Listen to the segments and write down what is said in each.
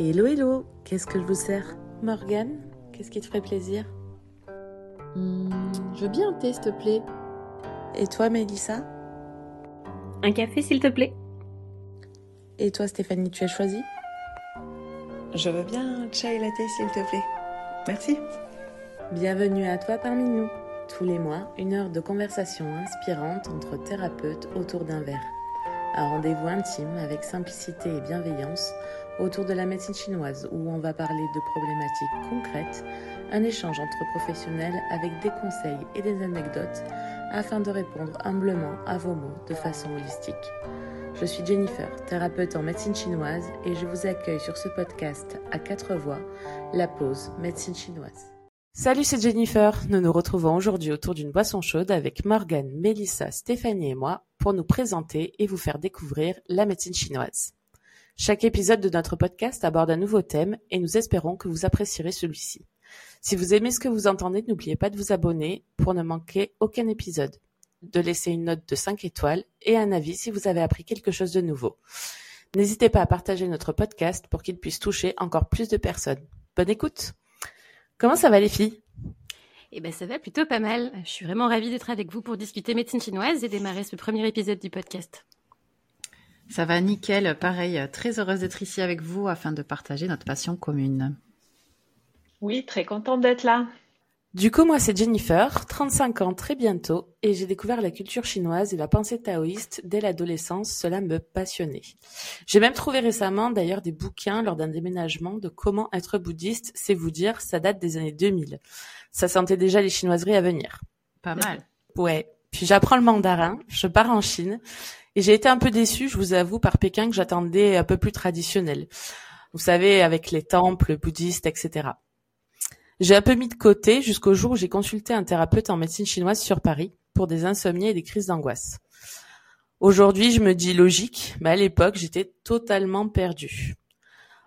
Hello hello, qu'est-ce que je vous sers? Morgane, qu'est-ce qui te ferait plaisir? Hmm, je veux bien un thé, s'il te plaît. Et toi Mélissa? Un café, s'il te plaît. Et toi Stéphanie, tu as choisi? Je veux bien un chai latte, s'il te plaît. Merci. Bienvenue à toi parmi nous. Tous les mois, une heure de conversation inspirante entre thérapeutes autour d'un verre. Un rendez-vous intime avec simplicité et bienveillance autour de la médecine chinoise où on va parler de problématiques concrètes, un échange entre professionnels avec des conseils et des anecdotes afin de répondre humblement à vos mots de façon holistique. Je suis Jennifer, thérapeute en médecine chinoise et je vous accueille sur ce podcast à quatre voix, La Pause Médecine chinoise. Salut, c'est Jennifer. Nous nous retrouvons aujourd'hui autour d'une boisson chaude avec Morgane, Mélissa, Stéphanie et moi pour nous présenter et vous faire découvrir la médecine chinoise. Chaque épisode de notre podcast aborde un nouveau thème et nous espérons que vous apprécierez celui-ci. Si vous aimez ce que vous entendez, n'oubliez pas de vous abonner pour ne manquer aucun épisode, de laisser une note de 5 étoiles et un avis si vous avez appris quelque chose de nouveau. N'hésitez pas à partager notre podcast pour qu'il puisse toucher encore plus de personnes. Bonne écoute Comment ça va les filles? Eh ben, ça va plutôt pas mal. Je suis vraiment ravie d'être avec vous pour discuter médecine chinoise et démarrer ce premier épisode du podcast. Ça va nickel, pareil, très heureuse d'être ici avec vous afin de partager notre passion commune. Oui, très contente d'être là. Du coup, moi, c'est Jennifer, 35 ans très bientôt, et j'ai découvert la culture chinoise et la pensée taoïste dès l'adolescence. Cela me passionnait. J'ai même trouvé récemment, d'ailleurs, des bouquins lors d'un déménagement de comment être bouddhiste. C'est vous dire, ça date des années 2000. Ça sentait déjà les chinoiseries à venir. Pas mal. Ouais. Puis j'apprends le mandarin, je pars en Chine, et j'ai été un peu déçue, je vous avoue, par Pékin que j'attendais un peu plus traditionnel. Vous savez, avec les temples bouddhistes, etc. J'ai un peu mis de côté jusqu'au jour où j'ai consulté un thérapeute en médecine chinoise sur Paris pour des insomnies et des crises d'angoisse. Aujourd'hui, je me dis logique, mais à l'époque, j'étais totalement perdue.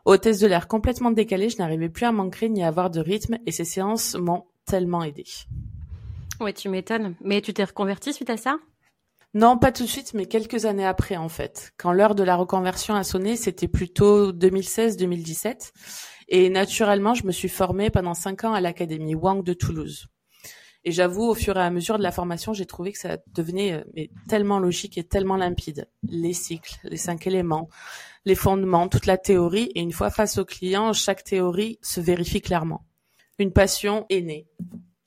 Hôtesse de l'air complètement décalée, je n'arrivais plus à m'ancrer ni à avoir de rythme et ces séances m'ont tellement aidée. Ouais, tu m'étonnes. Mais tu t'es reconvertie suite à ça? Non, pas tout de suite, mais quelques années après, en fait. Quand l'heure de la reconversion a sonné, c'était plutôt 2016-2017. Et naturellement, je me suis formée pendant cinq ans à l'Académie Wang de Toulouse. Et j'avoue, au fur et à mesure de la formation, j'ai trouvé que ça devenait euh, tellement logique et tellement limpide. Les cycles, les cinq éléments, les fondements, toute la théorie. Et une fois face au client, chaque théorie se vérifie clairement. Une passion est née.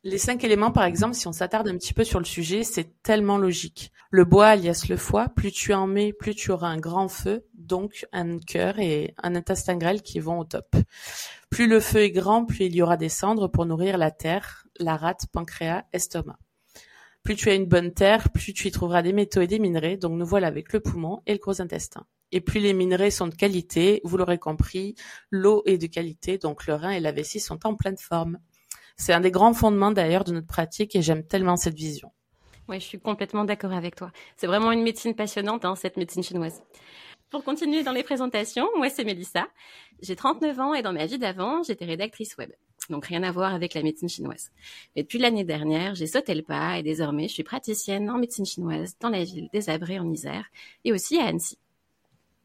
Les cinq éléments, par exemple, si on s'attarde un petit peu sur le sujet, c'est tellement logique. Le bois, alias le foie, plus tu en mets, plus tu auras un grand feu, donc un cœur et un intestin grêle qui vont au top. Plus le feu est grand, plus il y aura des cendres pour nourrir la terre, la rate, pancréas, estomac. Plus tu as une bonne terre, plus tu y trouveras des métaux et des minerais, donc nous voilà avec le poumon et le gros intestin. Et plus les minerais sont de qualité, vous l'aurez compris, l'eau est de qualité, donc le rein et la vessie sont en pleine forme. C'est un des grands fondements d'ailleurs de notre pratique et j'aime tellement cette vision. Oui, je suis complètement d'accord avec toi. C'est vraiment une médecine passionnante, hein, cette médecine chinoise. Pour continuer dans les présentations, moi c'est Mélissa. J'ai 39 ans et dans ma vie d'avant, j'étais rédactrice web. Donc rien à voir avec la médecine chinoise. Mais depuis l'année dernière, j'ai sauté le pas et désormais je suis praticienne en médecine chinoise dans la ville des Abrés en Isère et aussi à Annecy.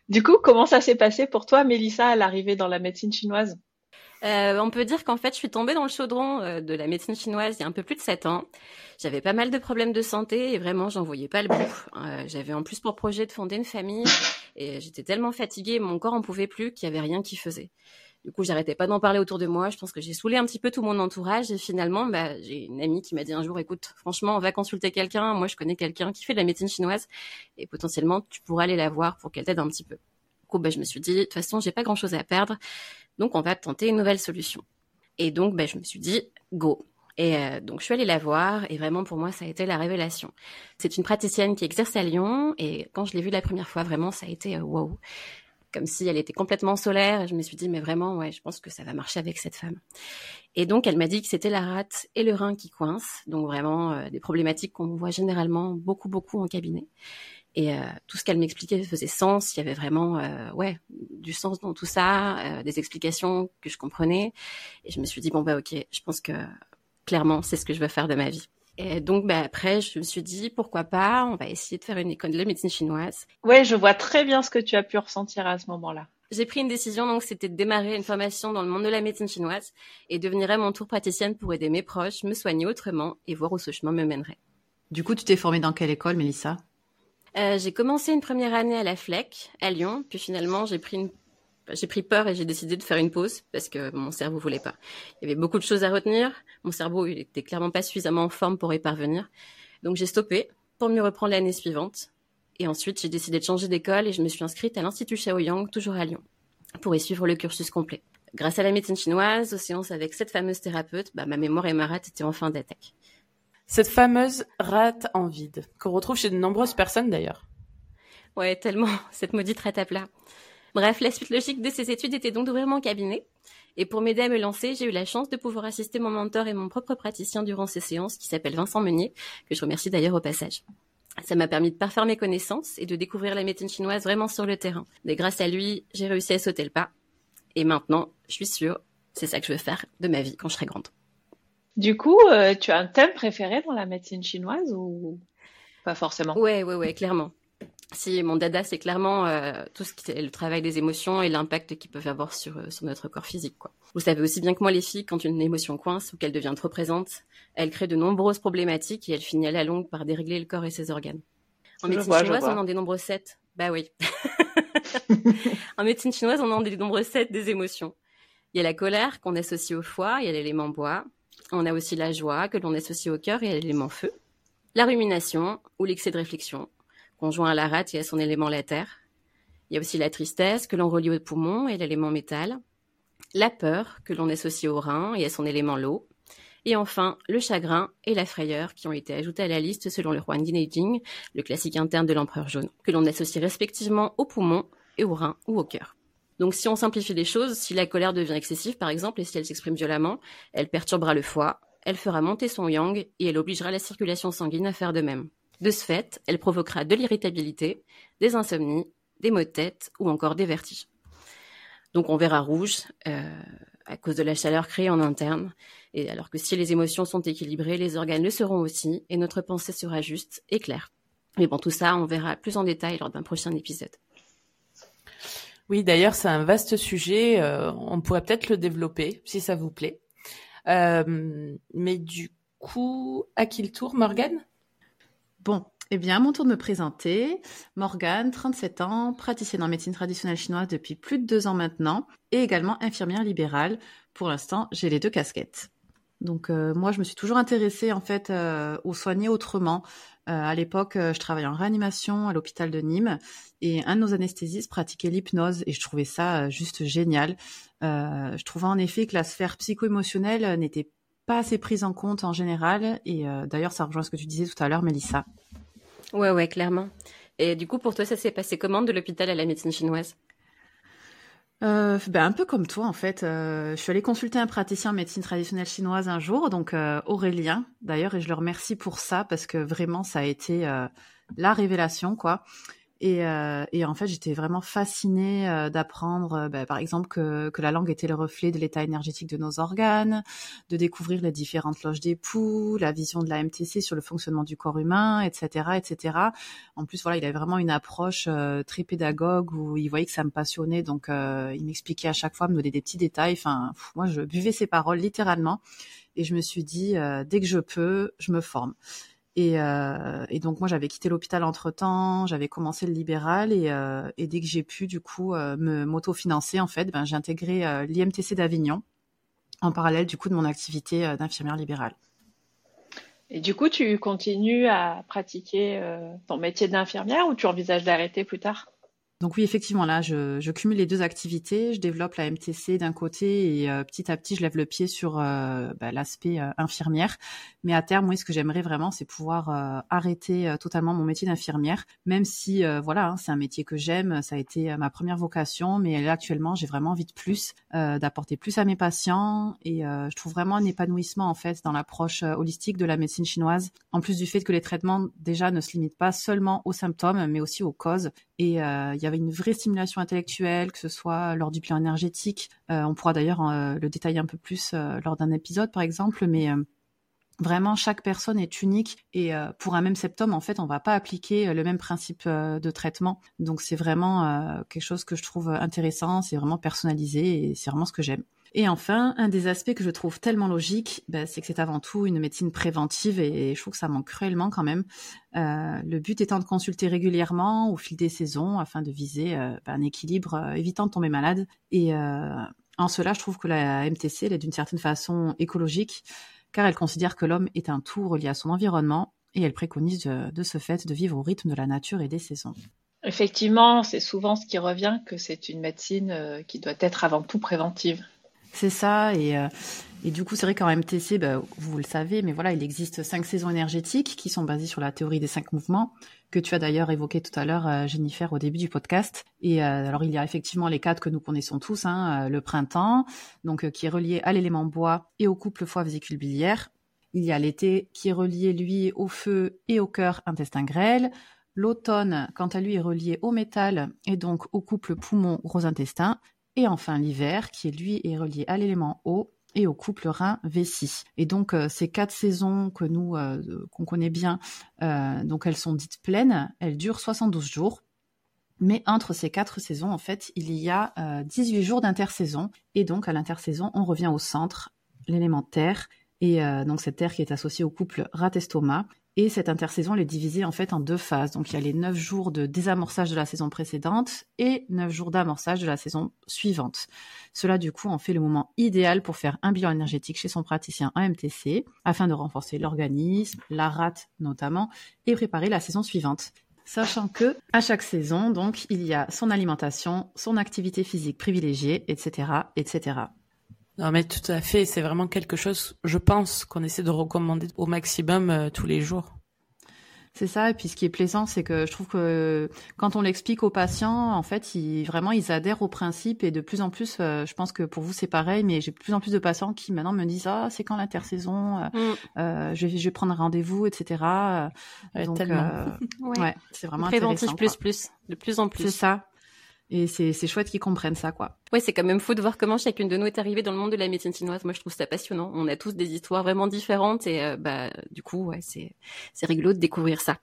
Du coup, comment ça s'est passé pour toi, Mélissa, à l'arrivée dans la médecine chinoise? Euh, on peut dire qu'en fait, je suis tombée dans le chaudron euh, de la médecine chinoise il y a un peu plus de 7 ans. J'avais pas mal de problèmes de santé et vraiment, j'en voyais pas le bout. Euh, j'avais en plus pour projet de fonder une famille et j'étais tellement fatiguée, mon corps en pouvait plus qu'il y avait rien qui faisait. Du coup, j'arrêtais pas d'en parler autour de moi. Je pense que j'ai saoulé un petit peu tout mon entourage et finalement, bah, j'ai une amie qui m'a dit un jour, écoute, franchement, on va consulter quelqu'un. Moi, je connais quelqu'un qui fait de la médecine chinoise et potentiellement, tu pourras aller la voir pour qu'elle t'aide un petit peu. Du coup, bah, je me suis dit, de toute façon, j'ai pas grand chose à perdre. Donc, on va tenter une nouvelle solution. Et donc, bah, je me suis dit, go. Et euh, donc, je suis allée la voir et vraiment, pour moi, ça a été la révélation. C'est une praticienne qui exerce à Lyon et quand je l'ai vue la première fois, vraiment, ça a été euh, wow. Comme si elle était complètement solaire. Et je me suis dit, mais vraiment, ouais, je pense que ça va marcher avec cette femme. Et donc, elle m'a dit que c'était la rate et le rein qui coincent. Donc, vraiment, euh, des problématiques qu'on voit généralement beaucoup, beaucoup en cabinet. Et euh, tout ce qu'elle m'expliquait faisait sens. Il y avait vraiment, euh, ouais, du sens dans tout ça, euh, des explications que je comprenais. Et je me suis dit bon bah ok, je pense que clairement c'est ce que je veux faire de ma vie. Et donc bah après je me suis dit pourquoi pas, on va essayer de faire une école de médecine chinoise. Ouais, je vois très bien ce que tu as pu ressentir à ce moment-là. j'ai pris une décision, donc c'était de démarrer une formation dans le monde de la médecine chinoise et devenir à mon tour praticienne pour aider mes proches, me soigner autrement et voir où ce chemin me mènerait. Du coup, tu t'es formée dans quelle école, Mélissa? Euh, J'ai commencé une première année à la FLEC, à Lyon, puis finalement j'ai pris une pris peur et j'ai décidé de faire une pause parce que mon cerveau voulait pas. Il y avait beaucoup de choses à retenir. Mon cerveau, il était clairement pas suffisamment en forme pour y parvenir. Donc j'ai stoppé pour mieux reprendre l'année suivante. Et ensuite, j'ai décidé de changer d'école et je me suis inscrite à l'Institut Shaoyang, toujours à Lyon, pour y suivre le cursus complet. Grâce à la médecine chinoise, aux séances avec cette fameuse thérapeute, bah, ma mémoire et ma rate étaient en fin d'attaque. Cette fameuse rate en vide, qu'on retrouve chez de nombreuses personnes d'ailleurs. Ouais, tellement, cette maudite rate à plat. Bref, la suite logique de ces études était donc d'ouvrir mon cabinet. Et pour m'aider à me lancer, j'ai eu la chance de pouvoir assister mon mentor et mon propre praticien durant ces séances, qui s'appelle Vincent Meunier, que je remercie d'ailleurs au passage. Ça m'a permis de parfaire mes connaissances et de découvrir la médecine chinoise vraiment sur le terrain. Et grâce à lui, j'ai réussi à sauter le pas. Et maintenant, je suis sûre, c'est ça que je veux faire de ma vie quand je serai grande. Du coup, euh, tu as un thème préféré dans la médecine chinoise ou pas forcément? Ouais, ouais, ouais, clairement. Si mon dada, c'est clairement euh, tout ce qui est le travail des émotions et l'impact qu'ils peuvent avoir sur, euh, sur notre corps physique. Quoi. Vous savez aussi bien que moi, les filles, quand une émotion coince ou qu'elle devient trop présente, elle crée de nombreuses problématiques et elle finit à la longue par dérégler le corps et ses organes. En médecine chinoise, on en dénombre sept. Bah oui. en médecine chinoise, on en dénombre sept des émotions. Il y a la colère qu'on associe au foie et à l'élément bois. On a aussi la joie que l'on associe au cœur et à l'élément feu. La rumination ou l'excès de réflexion conjoint à la rate et à son élément la terre. Il y a aussi la tristesse que l'on relie au poumon et l'élément métal, la peur que l'on associe au rein et à son élément l'eau, et enfin le chagrin et la frayeur qui ont été ajoutés à la liste selon le Huan Jing, le classique interne de l'empereur jaune, que l'on associe respectivement au poumon et au rein ou au cœur. Donc si on simplifie les choses, si la colère devient excessive par exemple et si elle s'exprime violemment, elle perturbera le foie, elle fera monter son yang et elle obligera la circulation sanguine à faire de même. De ce fait, elle provoquera de l'irritabilité, des insomnies, des maux de tête ou encore des vertiges. Donc on verra rouge euh, à cause de la chaleur créée en interne. Et alors que si les émotions sont équilibrées, les organes le seront aussi et notre pensée sera juste et claire. Mais bon, tout ça, on verra plus en détail lors d'un prochain épisode. Oui, d'ailleurs, c'est un vaste sujet. Euh, on pourrait peut-être le développer si ça vous plaît. Euh, mais du coup, à qui le tour, Morgane? Bon, eh bien, mon tour de me présenter. Morgane, 37 ans, praticienne en médecine traditionnelle chinoise depuis plus de deux ans maintenant et également infirmière libérale. Pour l'instant, j'ai les deux casquettes. Donc euh, moi, je me suis toujours intéressée en fait euh, aux soignés autrement. Euh, à l'époque, je travaillais en réanimation à l'hôpital de Nîmes et un de nos anesthésistes pratiquait l'hypnose et je trouvais ça juste génial. je trouvais en effet que la sphère psycho-émotionnelle n'était pas assez prise en compte en général. Et euh, d'ailleurs, ça rejoint ce que tu disais tout à l'heure, Mélissa. Ouais, ouais, clairement. Et du coup, pour toi, ça s'est passé comment de l'hôpital à la médecine chinoise? Euh, ben, un peu comme toi en fait. Euh, je suis allée consulter un praticien en médecine traditionnelle chinoise un jour, donc Aurélien d'ailleurs, et je le remercie pour ça parce que vraiment ça a été la révélation quoi. Et, euh, et, en fait, j'étais vraiment fascinée euh, d'apprendre, euh, bah, par exemple, que, que, la langue était le reflet de l'état énergétique de nos organes, de découvrir les différentes loges d'époux, la vision de la MTC sur le fonctionnement du corps humain, etc., etc. En plus, voilà, il avait vraiment une approche euh, très pédagogue où il voyait que ça me passionnait, donc il m'expliquait à chaque fois, me donnait des petits détails. Enfin, moi, je buvais ses paroles littéralement, et je me suis dit, dès que je peux, je me forme. Euh, et, donc moi j'avais quitté l'hôpital entre temps, j'avais commencé le libéral et, euh, dès que j'ai pu du coup euh, m'autofinancer en fait, ben j'ai intégré l'IMTC d'Avignon en parallèle du coup de mon activité d'infirmière libérale. Et du coup, tu continues à pratiquer ton métier d'infirmière ou tu envisages d'arrêter plus tard? Donc oui, effectivement, là, je, je, cumule les deux activités. Je développe la MTC d'un côté et euh, petit à petit, je lève le pied sur euh, bah, l'aspect euh, infirmière. Mais à terme, oui, ce que j'aimerais vraiment, c'est pouvoir arrêter totalement mon métier d'infirmière, même si, voilà, hein, c'est un métier que j'aime. Ça a été ma première vocation, mais actuellement, j'ai vraiment envie de plus, d'apporter plus à mes patients. Et je trouve vraiment un épanouissement, en fait, dans l'approche holistique de la médecine chinoise. En plus du fait que les traitements, déjà, ne se limitent pas seulement aux symptômes, mais aussi aux causes. Et il y avait une vraie stimulation intellectuelle, que ce soit lors du plan énergétique. Euh, on pourra d'ailleurs euh, le détailler un peu plus euh, lors d'un épisode, par exemple, mais Vraiment, chaque personne est unique et euh, pour un même symptôme, en fait, on va pas appliquer euh, le même principe euh, de traitement. Donc, c'est vraiment quelque chose que je trouve intéressant. C'est vraiment personnalisé et c'est vraiment ce que j'aime. Et enfin, un des aspects que je trouve tellement logique, ben, c'est que c'est avant tout une médecine préventive et, je trouve que ça manque cruellement quand même. le but étant de consulter régulièrement au fil des saisons afin de viser ben, un équilibre évitant de tomber malade. Et en cela, je trouve que la MTC elle est d'une certaine façon écologique car elle considère que l'homme est un tout relié à son environnement et elle préconise de, ce fait de vivre au rythme de la nature et des saisons. Effectivement, c'est souvent ce qui revient que c'est une médecine euh, qui doit être avant tout préventive. C'est ça, et, euh, et du coup, c'est vrai qu'en MTC, bah, vous le savez, mais voilà, il existe cinq saisons énergétiques qui sont basées sur la théorie des cinq mouvements, que tu as d'ailleurs évoqué tout à l'heure, euh, Jennifer, au début du podcast. Et euh, alors, il y a effectivement les quatre que nous connaissons tous, hein, le printemps, donc qui est relié à l'élément bois et au couple foie-vésicule biliaire. Il y a l'été qui est relié, lui, au feu et au cœur intestin grêle. L'automne, quant à lui, est relié au métal et donc au couple poumon-gros intestin. Et enfin l'hiver, qui lui est relié à l'élément eau et au couple rein-vessie. Et donc euh, ces quatre saisons que nous euh, qu'on connaît bien, euh, donc elles sont dites pleines, elles durent 72 jours. Mais entre ces quatre saisons, en fait, il y a 18 jours d'intersaison. Et donc, à l'intersaison, on revient au centre, l'élément terre. Et donc, cette terre qui est associée au couple rat-estomac. Et cette intersaison, elle est divisée en fait en deux phases. Donc il y a les neuf jours de désamorçage de la saison précédente et neuf jours d'amorçage de la saison suivante. Cela du coup en fait le moment idéal pour faire un bilan énergétique chez son praticien en MTC afin de renforcer l'organisme, la rate notamment, et préparer la saison suivante. Sachant que à chaque saison, donc, il y a son alimentation, son activité physique privilégiée, etc., etc. Non, mais tout à fait. C'est vraiment quelque chose, je pense, qu'on essaie de recommander au maximum euh, tous les jours. C'est ça. Et puis, ce qui est plaisant, c'est que je trouve que quand on l'explique aux patients, en fait, ils, vraiment, ils adhèrent au principe. Et de plus en plus, euh, je pense que pour vous, c'est pareil, mais j'ai de plus en plus de patients qui maintenant me disent Ah, c'est quand l'intersaison euh, mm. je, vais, je vais prendre un rendez-vous, etc. Donc, tellement. ouais. c'est vraiment Préventif plus, plus, de plus en plus. C'est ça. Et c'est, chouette qu'ils comprennent ça, quoi. Ouais, c'est quand même fou de voir comment chacune de nous est arrivée dans le monde de la médecine chinoise. Moi, je trouve ça passionnant. On a tous des histoires vraiment différentes et euh, bah du coup, ouais, c'est c'est rigolo de découvrir ça.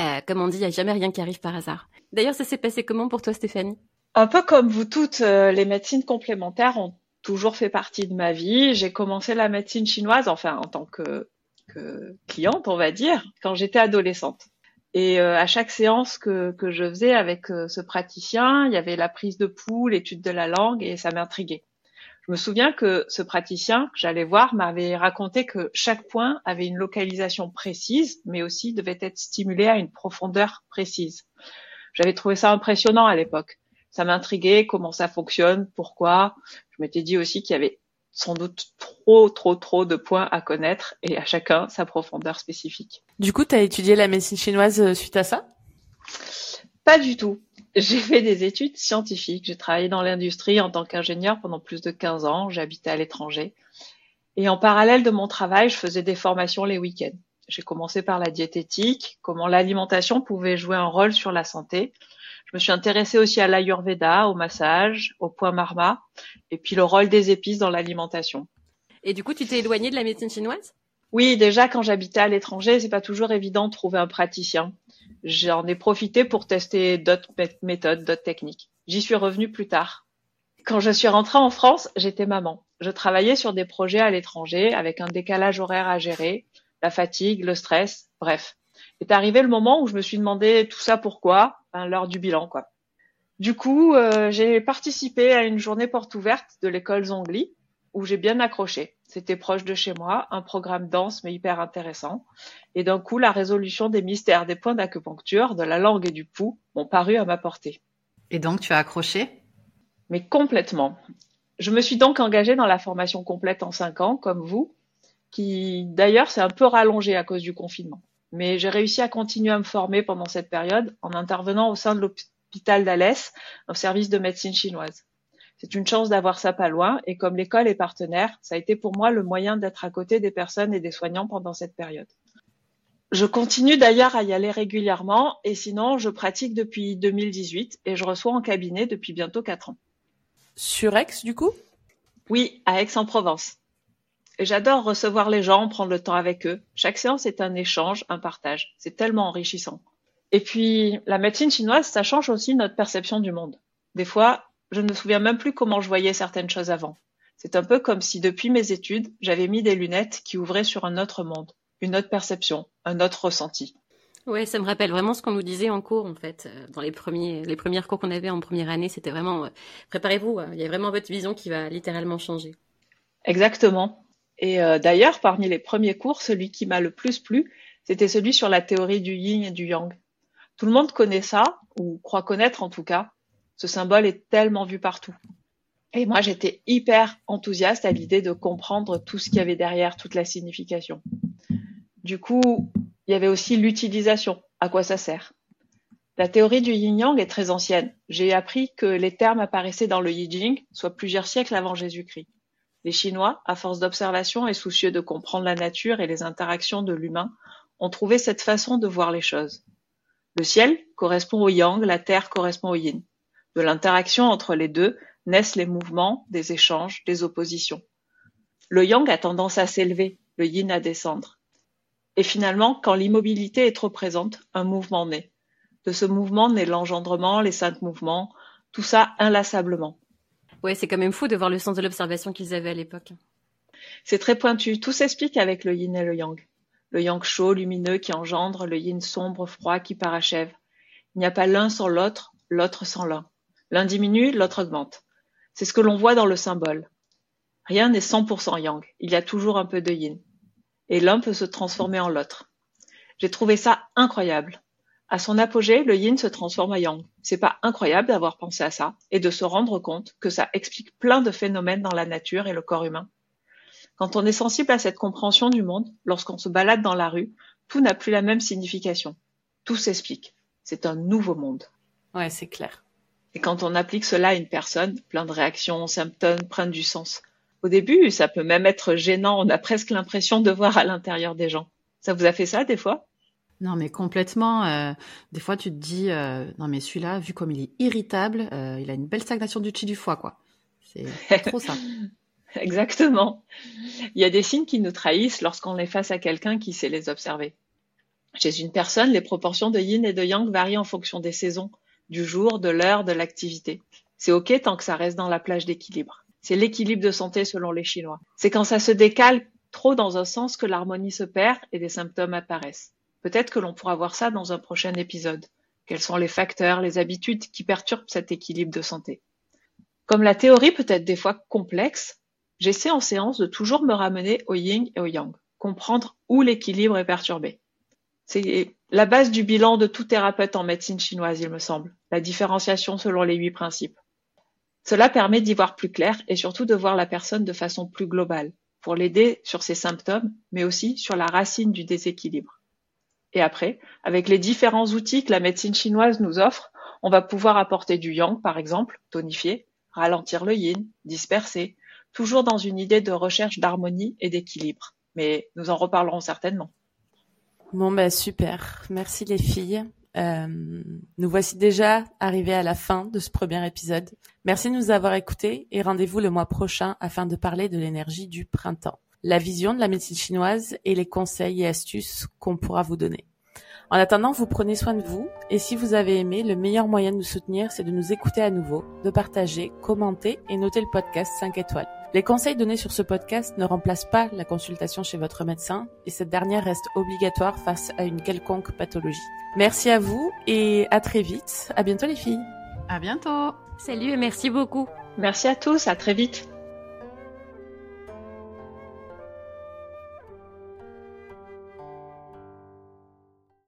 Euh, comme on dit, il n'y a jamais rien qui arrive par hasard. D'ailleurs, ça s'est passé comment pour toi, Stéphanie? Un peu comme vous toutes, euh, les médecines complémentaires ont toujours fait partie de ma vie. J'ai commencé la médecine chinoise, enfin en tant que, que cliente, on va dire, quand j'étais adolescente. Et euh, à chaque séance que, que je faisais avec euh, ce praticien, il y avait la prise de pouls, l'étude de la langue, et ça m'intriguait. Je me souviens que ce praticien que j'allais voir m'avait raconté que chaque point avait une localisation précise, mais aussi devait être stimulé à une profondeur précise. J'avais trouvé ça impressionnant à l'époque. Ça m'intriguait, comment ça fonctionne, pourquoi. Je m'étais dit aussi qu'il y avait sans doute trop, trop, trop de points à connaître et à chacun sa profondeur spécifique. Du coup, tu as étudié la médecine chinoise euh, suite à ça? Pas du tout. J'ai fait des études scientifiques. J'ai travaillé dans l'industrie en tant qu'ingénieur pendant plus de 15 ans. J'habitais à l'étranger. Et en parallèle de mon travail, je faisais des formations les week-ends. J'ai commencé par la diététique, comment l'alimentation pouvait jouer un rôle sur la santé. Je me suis intéressée aussi à l'ayurveda, au massage, au point marma, et puis le rôle des épices dans l'alimentation. Et du coup, tu t'es éloignée de la médecine chinoise? Oui, déjà quand j'habitais à l'étranger, c'est pas toujours évident de trouver un praticien. J'en ai profité pour tester d'autres méthodes, d'autres techniques. J'y suis revenue plus tard. Quand je suis rentrée en France, j'étais maman. Je travaillais sur des projets à l'étranger avec un décalage horaire à gérer, la fatigue, le stress, bref est arrivé le moment où je me suis demandé tout ça pourquoi, hein, lors du bilan, quoi. Du coup, euh, j'ai participé à une journée porte ouverte de l'école Zongli, où j'ai bien accroché. C'était proche de chez moi, un programme dense mais hyper intéressant. Et d'un coup, la résolution des mystères des points d'acupuncture, de la langue et du pouls m'ont paru à ma portée. Et donc, tu as accroché? Mais complètement. Je me suis donc engagée dans la formation complète en cinq ans, comme vous, qui d'ailleurs s'est un peu rallongée à cause du confinement. Mais j'ai réussi à continuer à me former pendant cette période en intervenant au sein de l'hôpital d'Alès, au service de médecine chinoise. C'est une chance d'avoir ça pas loin et comme l'école est partenaire, ça a été pour moi le moyen d'être à côté des personnes et des soignants pendant cette période. Je continue d'ailleurs à y aller régulièrement et sinon je pratique depuis 2018 et je reçois en cabinet depuis bientôt quatre ans. Sur Aix du coup? Oui, à Aix-en-Provence. J'adore recevoir les gens, prendre le temps avec eux. Chaque séance est un échange, un partage. C'est tellement enrichissant. Et puis, la médecine chinoise, ça change aussi notre perception du monde. Des fois, je ne me souviens même plus comment je voyais certaines choses avant. C'est un peu comme si depuis mes études, j'avais mis des lunettes qui ouvraient sur un autre monde, une autre perception, un autre ressenti. Ouais, ça me rappelle vraiment ce qu'on nous disait en cours, en fait, euh, dans les premiers, les premières cours qu'on avait en première année. C'était vraiment, euh, préparez-vous, hein, il y a vraiment votre vision qui va littéralement changer. Exactement. Et euh, d'ailleurs, parmi les premiers cours, celui qui m'a le plus plu, c'était celui sur la théorie du yin et du yang. Tout le monde connaît ça, ou croit connaître en tout cas. Ce symbole est tellement vu partout. Et moi, j'étais hyper enthousiaste à l'idée de comprendre tout ce qu'il y avait derrière, toute la signification. Du coup, il y avait aussi l'utilisation, à quoi ça sert? La théorie du yin-yang est très ancienne. J'ai appris que les termes apparaissaient dans le Yi Jing, soit plusieurs siècles avant Jésus-Christ. Les Chinois, à force d'observation et soucieux de comprendre la nature et les interactions de l'humain, ont trouvé cette façon de voir les choses. Le ciel correspond au yang, la terre correspond au yin. De l'interaction entre les deux naissent les mouvements, des échanges, des oppositions. Le yang a tendance à s'élever, le yin à descendre. Et finalement, quand l'immobilité est trop présente, un mouvement naît. De ce mouvement naît l'engendrement, les cinq mouvements, tout ça inlassablement. Ouais, c'est quand même fou de voir le sens de l'observation qu'ils avaient à l'époque. C'est très pointu, tout s'explique avec le yin et le yang. Le yang chaud, lumineux qui engendre, le yin sombre, froid qui parachève. Il n'y a pas l'un sans l'autre, l'autre sans l'un. L'un diminue, l'autre augmente. C'est ce que l'on voit dans le symbole. Rien n'est 100% yang, il y a toujours un peu de yin et l'un peut se transformer en l'autre. J'ai trouvé ça incroyable. À son apogée, le yin se transforme en yang. C'est pas incroyable d'avoir pensé à ça et de se rendre compte que ça explique plein de phénomènes dans la nature et le corps humain. Quand on est sensible à cette compréhension du monde, lorsqu'on se balade dans la rue, tout n'a plus la même signification. Tout s'explique. C'est un nouveau monde. Ouais, c'est clair. Et quand on applique cela à une personne, plein de réactions, symptômes prennent du sens. Au début, ça peut même être gênant. On a presque l'impression de voir à l'intérieur des gens. Ça vous a fait ça des fois? Non, mais complètement. Euh, des fois, tu te dis, euh, non, mais celui-là, vu comme il est irritable, euh, il a une belle stagnation du chi du foie, quoi. C'est trop ça. Exactement. Il y a des signes qui nous trahissent lorsqu'on est face à quelqu'un qui sait les observer. Chez une personne, les proportions de yin et de yang varient en fonction des saisons, du jour, de l'heure, de l'activité. C'est ok tant que ça reste dans la plage d'équilibre. C'est l'équilibre de santé selon les Chinois. C'est quand ça se décale trop dans un sens que l'harmonie se perd et des symptômes apparaissent. Peut-être que l'on pourra voir ça dans un prochain épisode. Quels sont les facteurs, les habitudes qui perturbent cet équilibre de santé? Comme la théorie peut être des fois complexe, j'essaie en séance de toujours me ramener au yin et au yang, comprendre où l'équilibre est perturbé. C'est la base du bilan de tout thérapeute en médecine chinoise, il me semble, la différenciation selon les huit principes. Cela permet d'y voir plus clair et surtout de voir la personne de façon plus globale, pour l'aider sur ses symptômes, mais aussi sur la racine du déséquilibre. Et après, avec les différents outils que la médecine chinoise nous offre, on va pouvoir apporter du yang, par exemple, tonifier, ralentir le yin, disperser, toujours dans une idée de recherche d'harmonie et d'équilibre. Mais nous en reparlerons certainement. Bon, ben super. Merci les filles. Euh, nous voici déjà arrivés à la fin de ce premier épisode. Merci de nous avoir écoutés et rendez-vous le mois prochain afin de parler de l'énergie du printemps, la vision de la médecine chinoise et les conseils et astuces qu'on pourra vous donner. En attendant, vous prenez soin de vous et si vous avez aimé, le meilleur moyen de nous soutenir, c'est de nous écouter à nouveau, de partager, commenter et noter le podcast 5 étoiles. Les conseils donnés sur ce podcast ne remplacent pas la consultation chez votre médecin et cette dernière reste obligatoire face à une quelconque pathologie. Merci à vous et à très vite. À bientôt les filles. À bientôt. Salut et merci beaucoup. Merci à tous, à très vite.